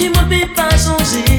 et moi, pas changer.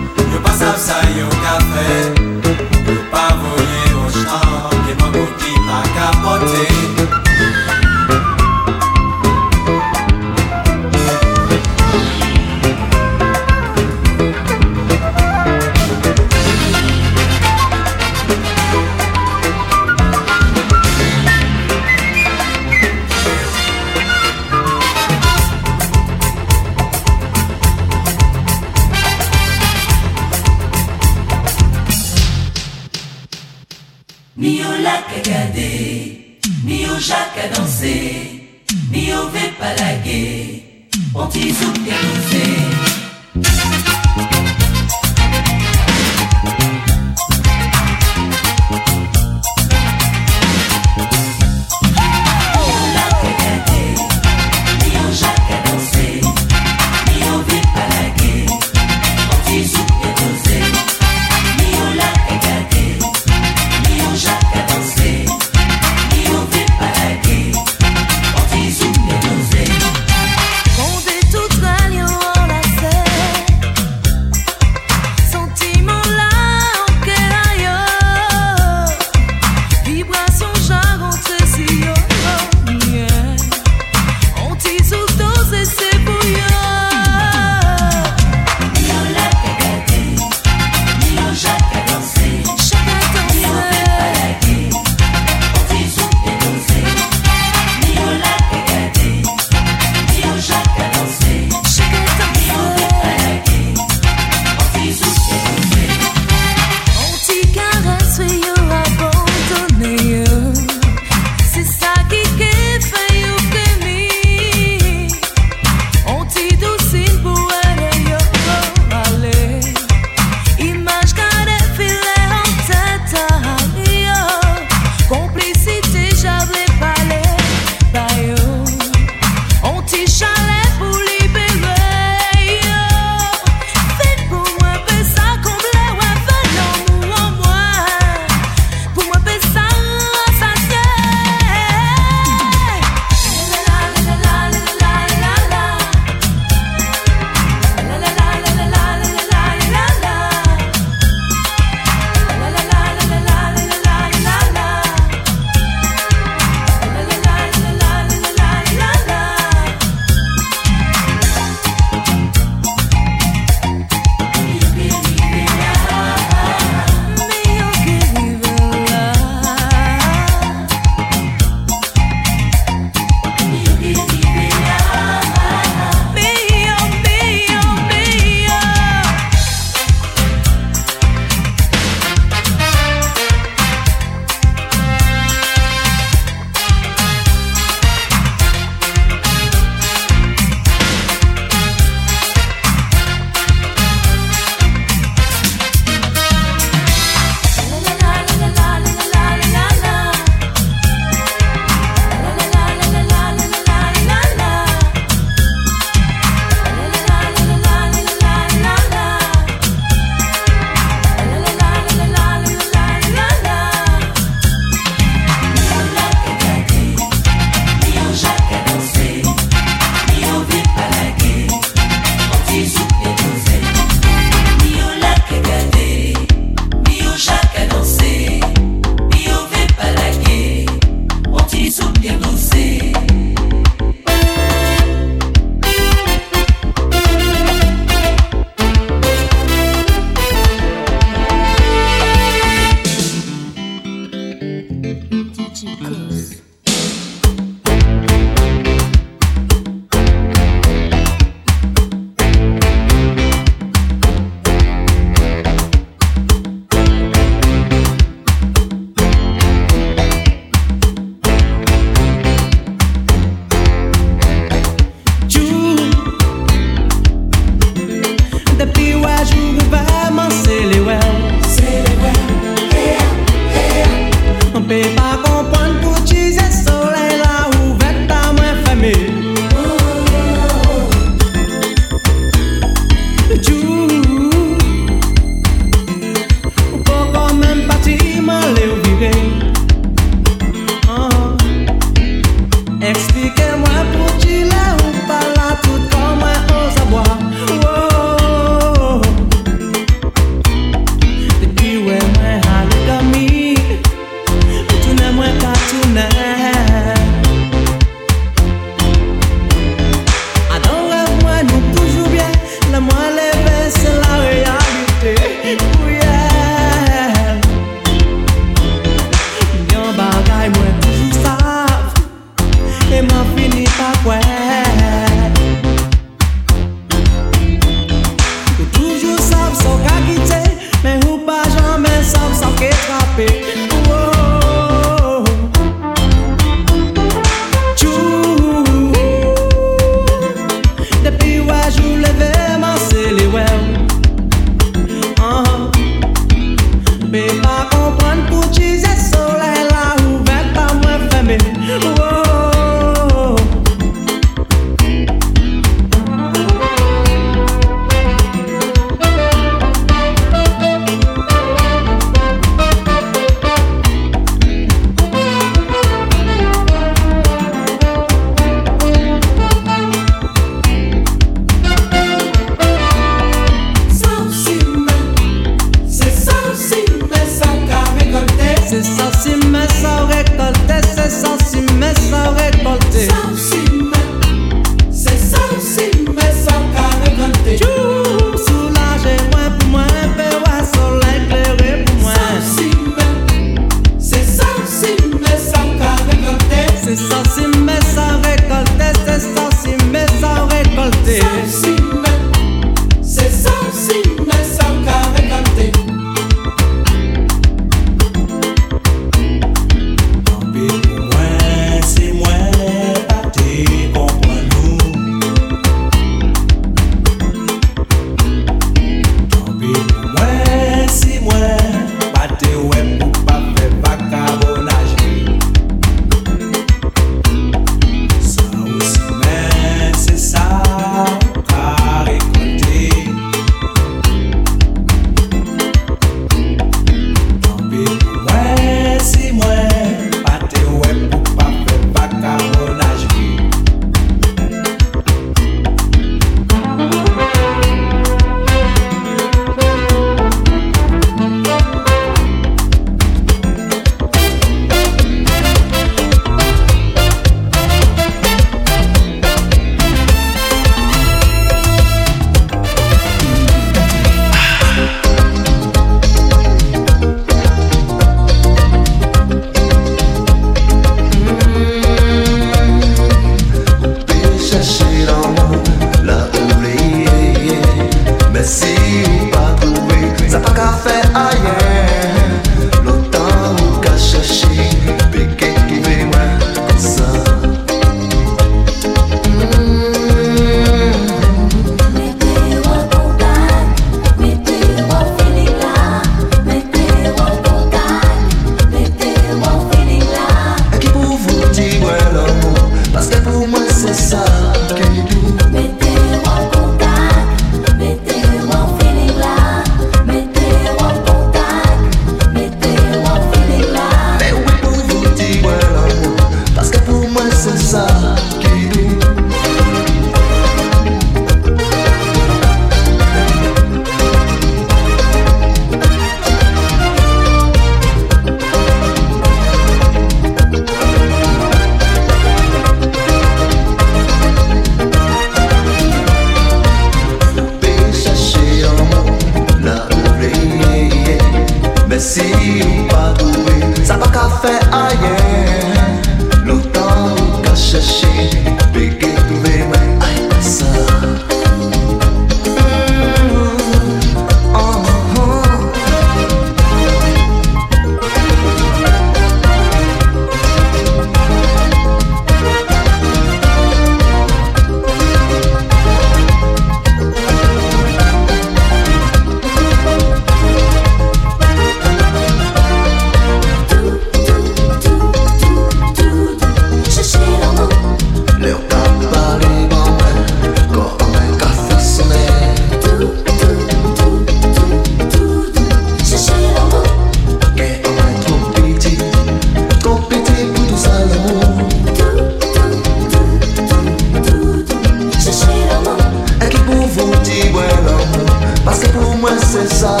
cessar,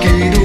quero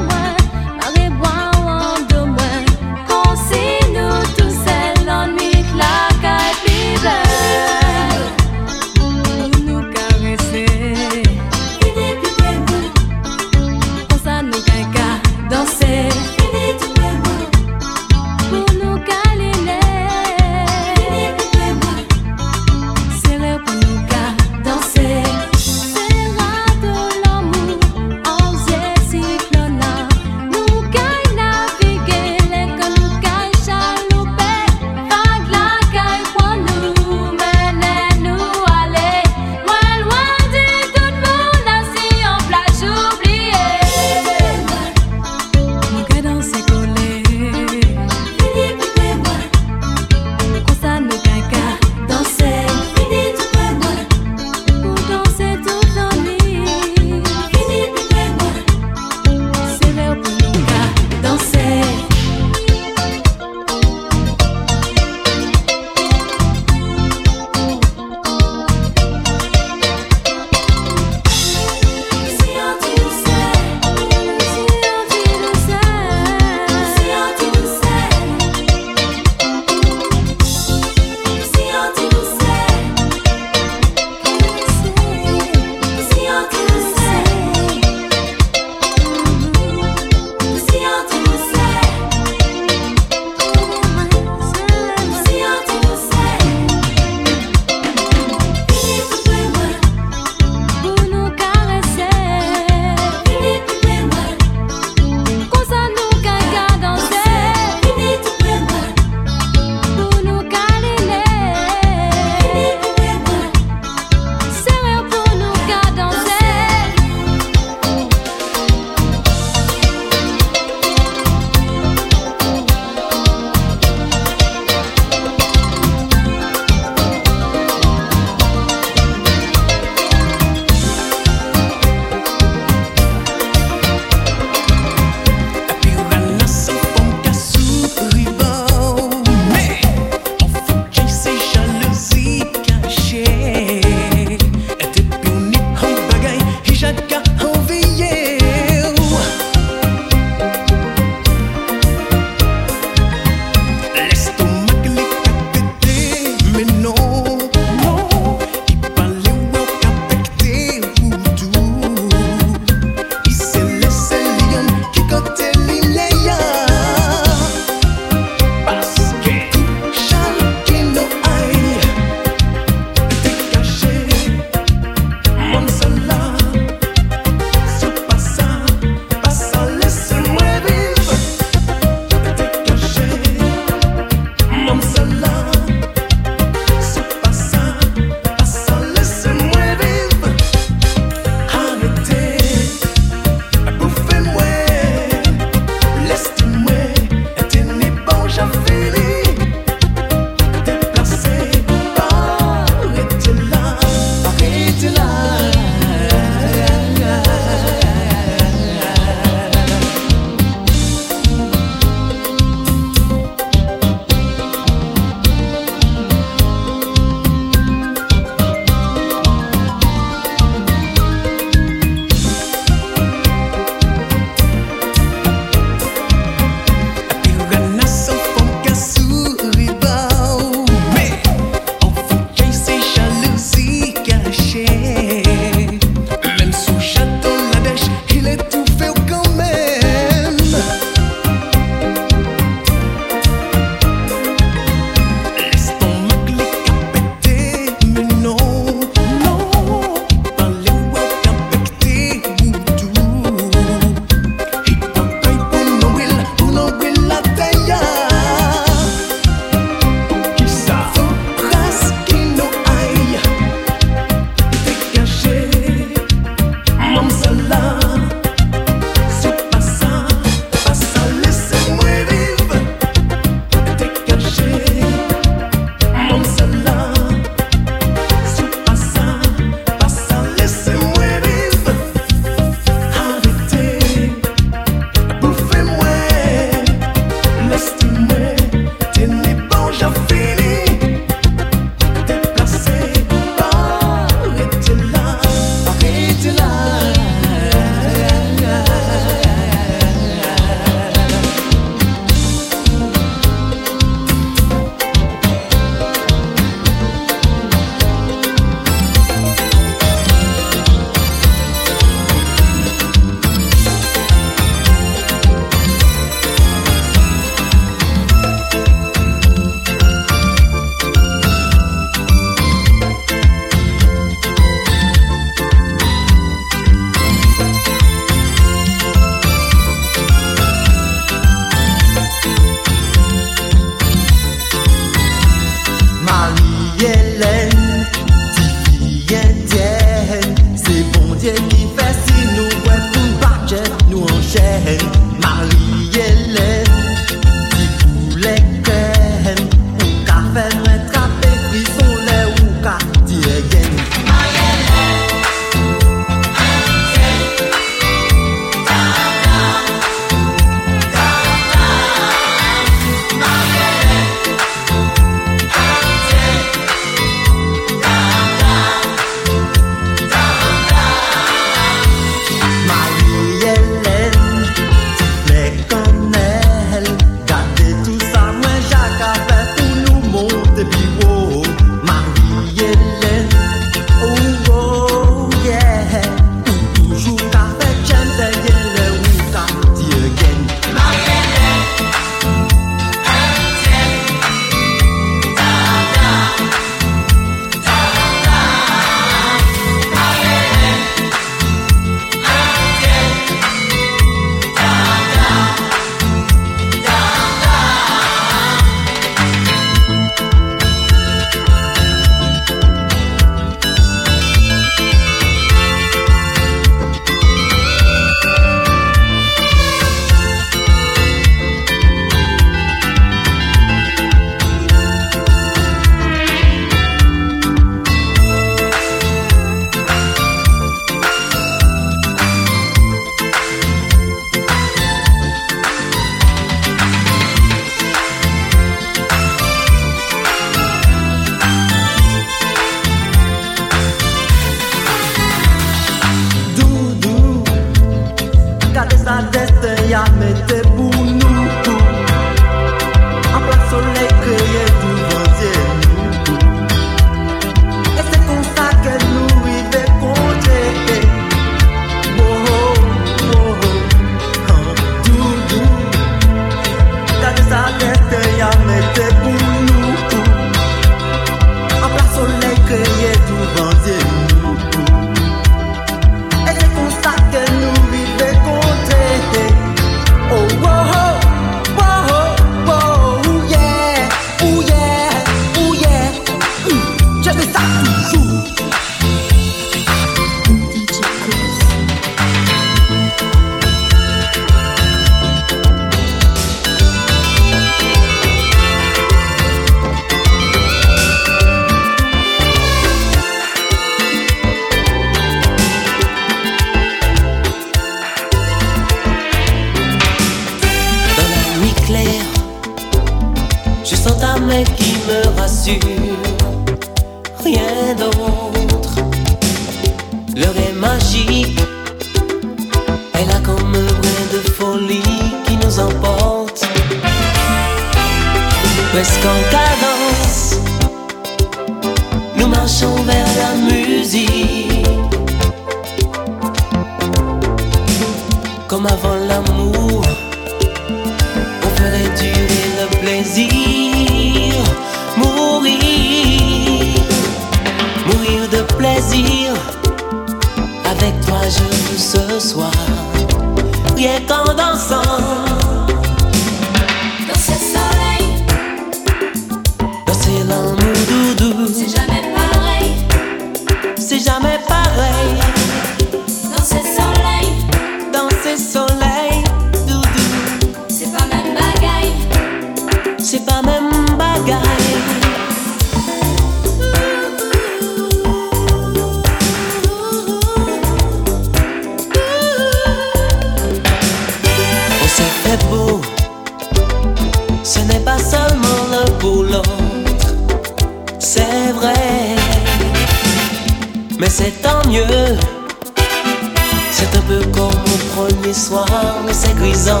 premier soir, mais c'est grisant.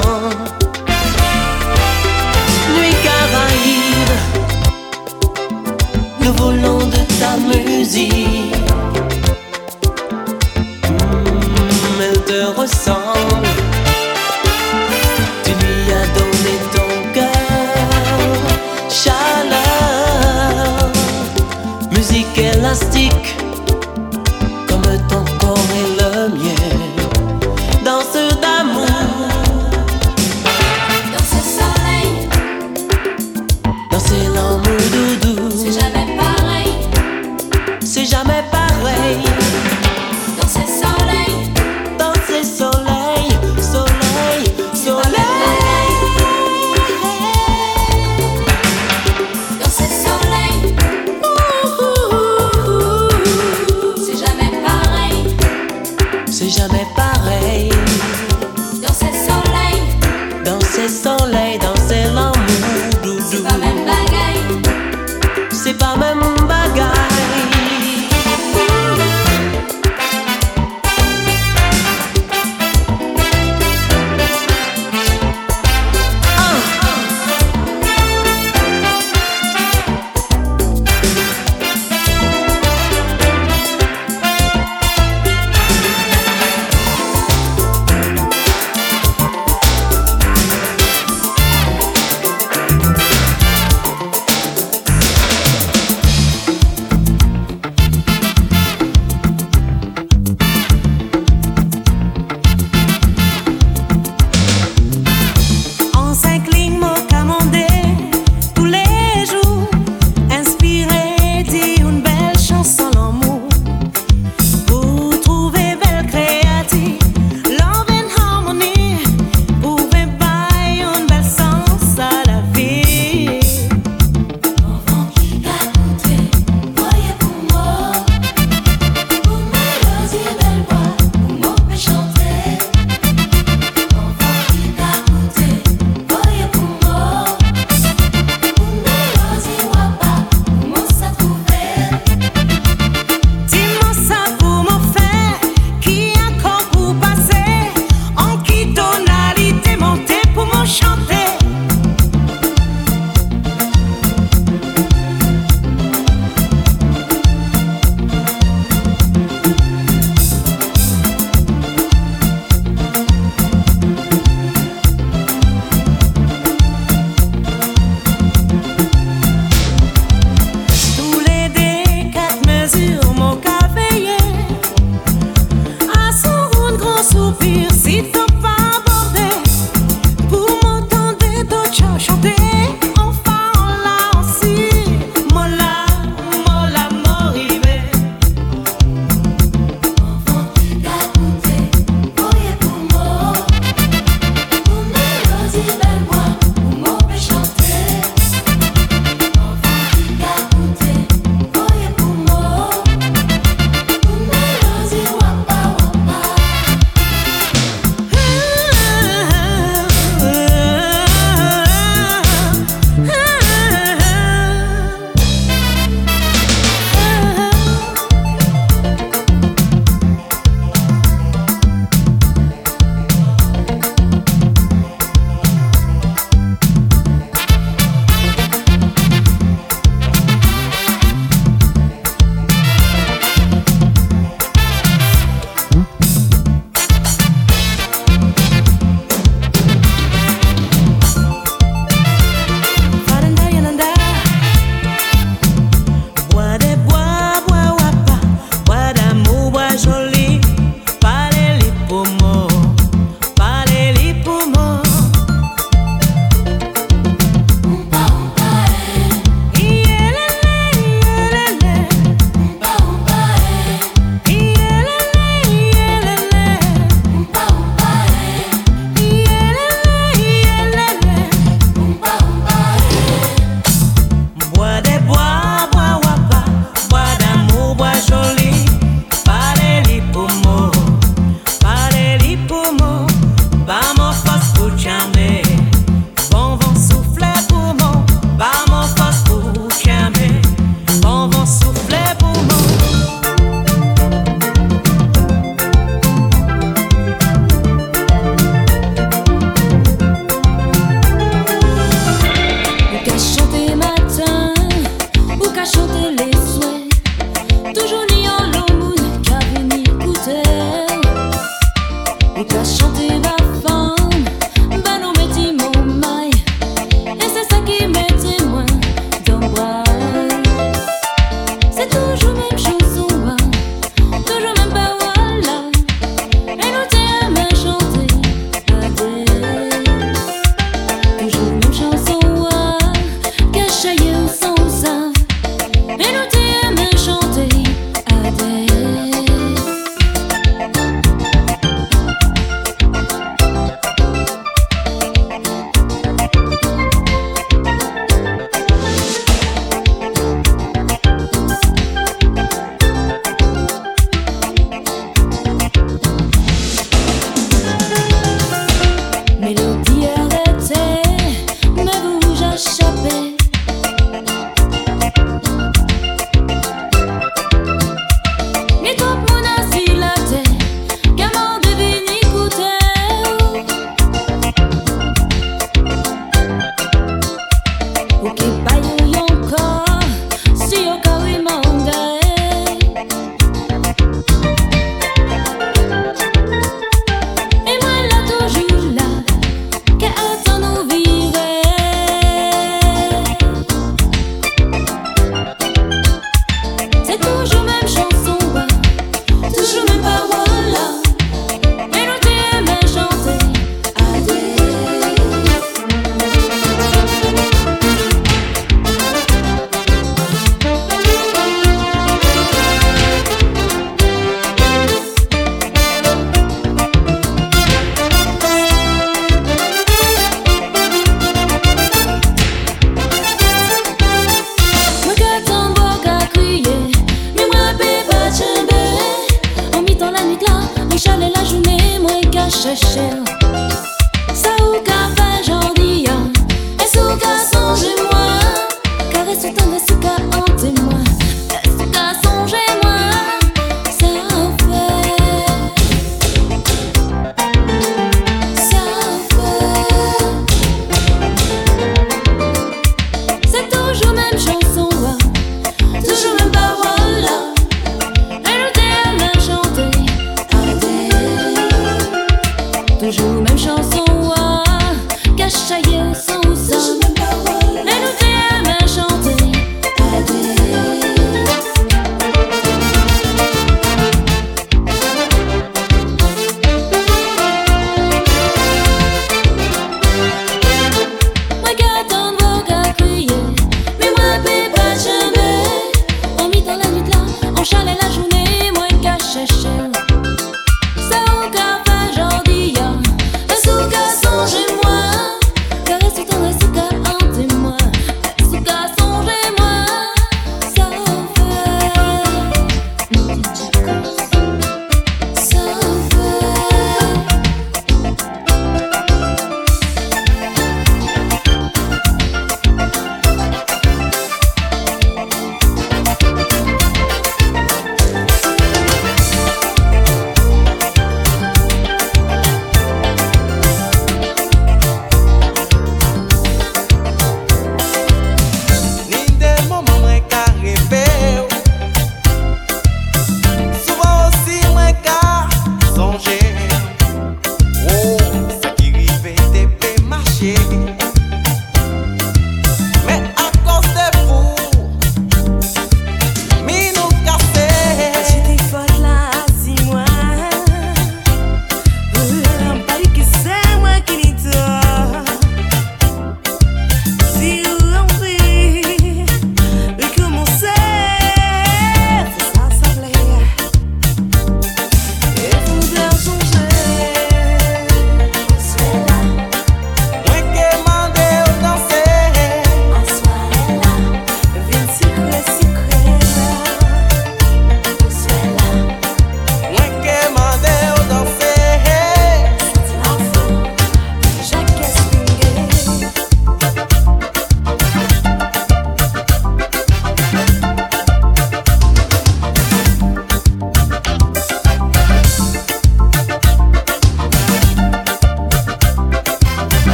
Nuit Caraïbe, nous voulons de ta musique.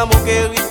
amor que eu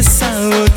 essa outra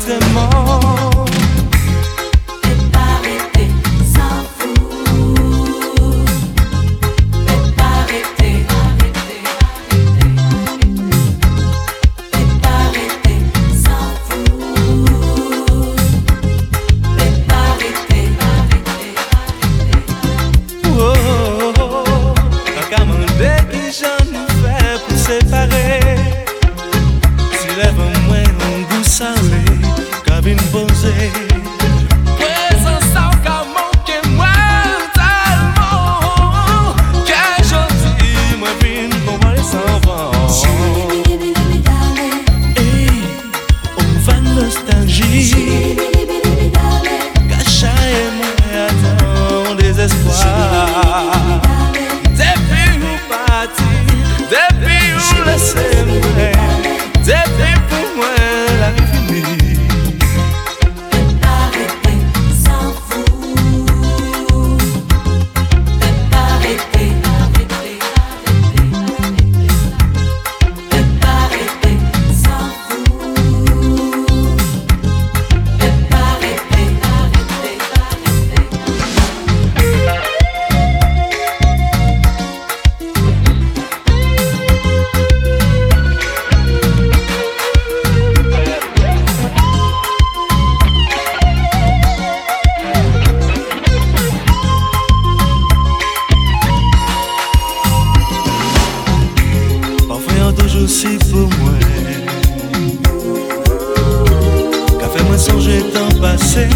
jo si pou mwen Ka fe mwen sonje tan pase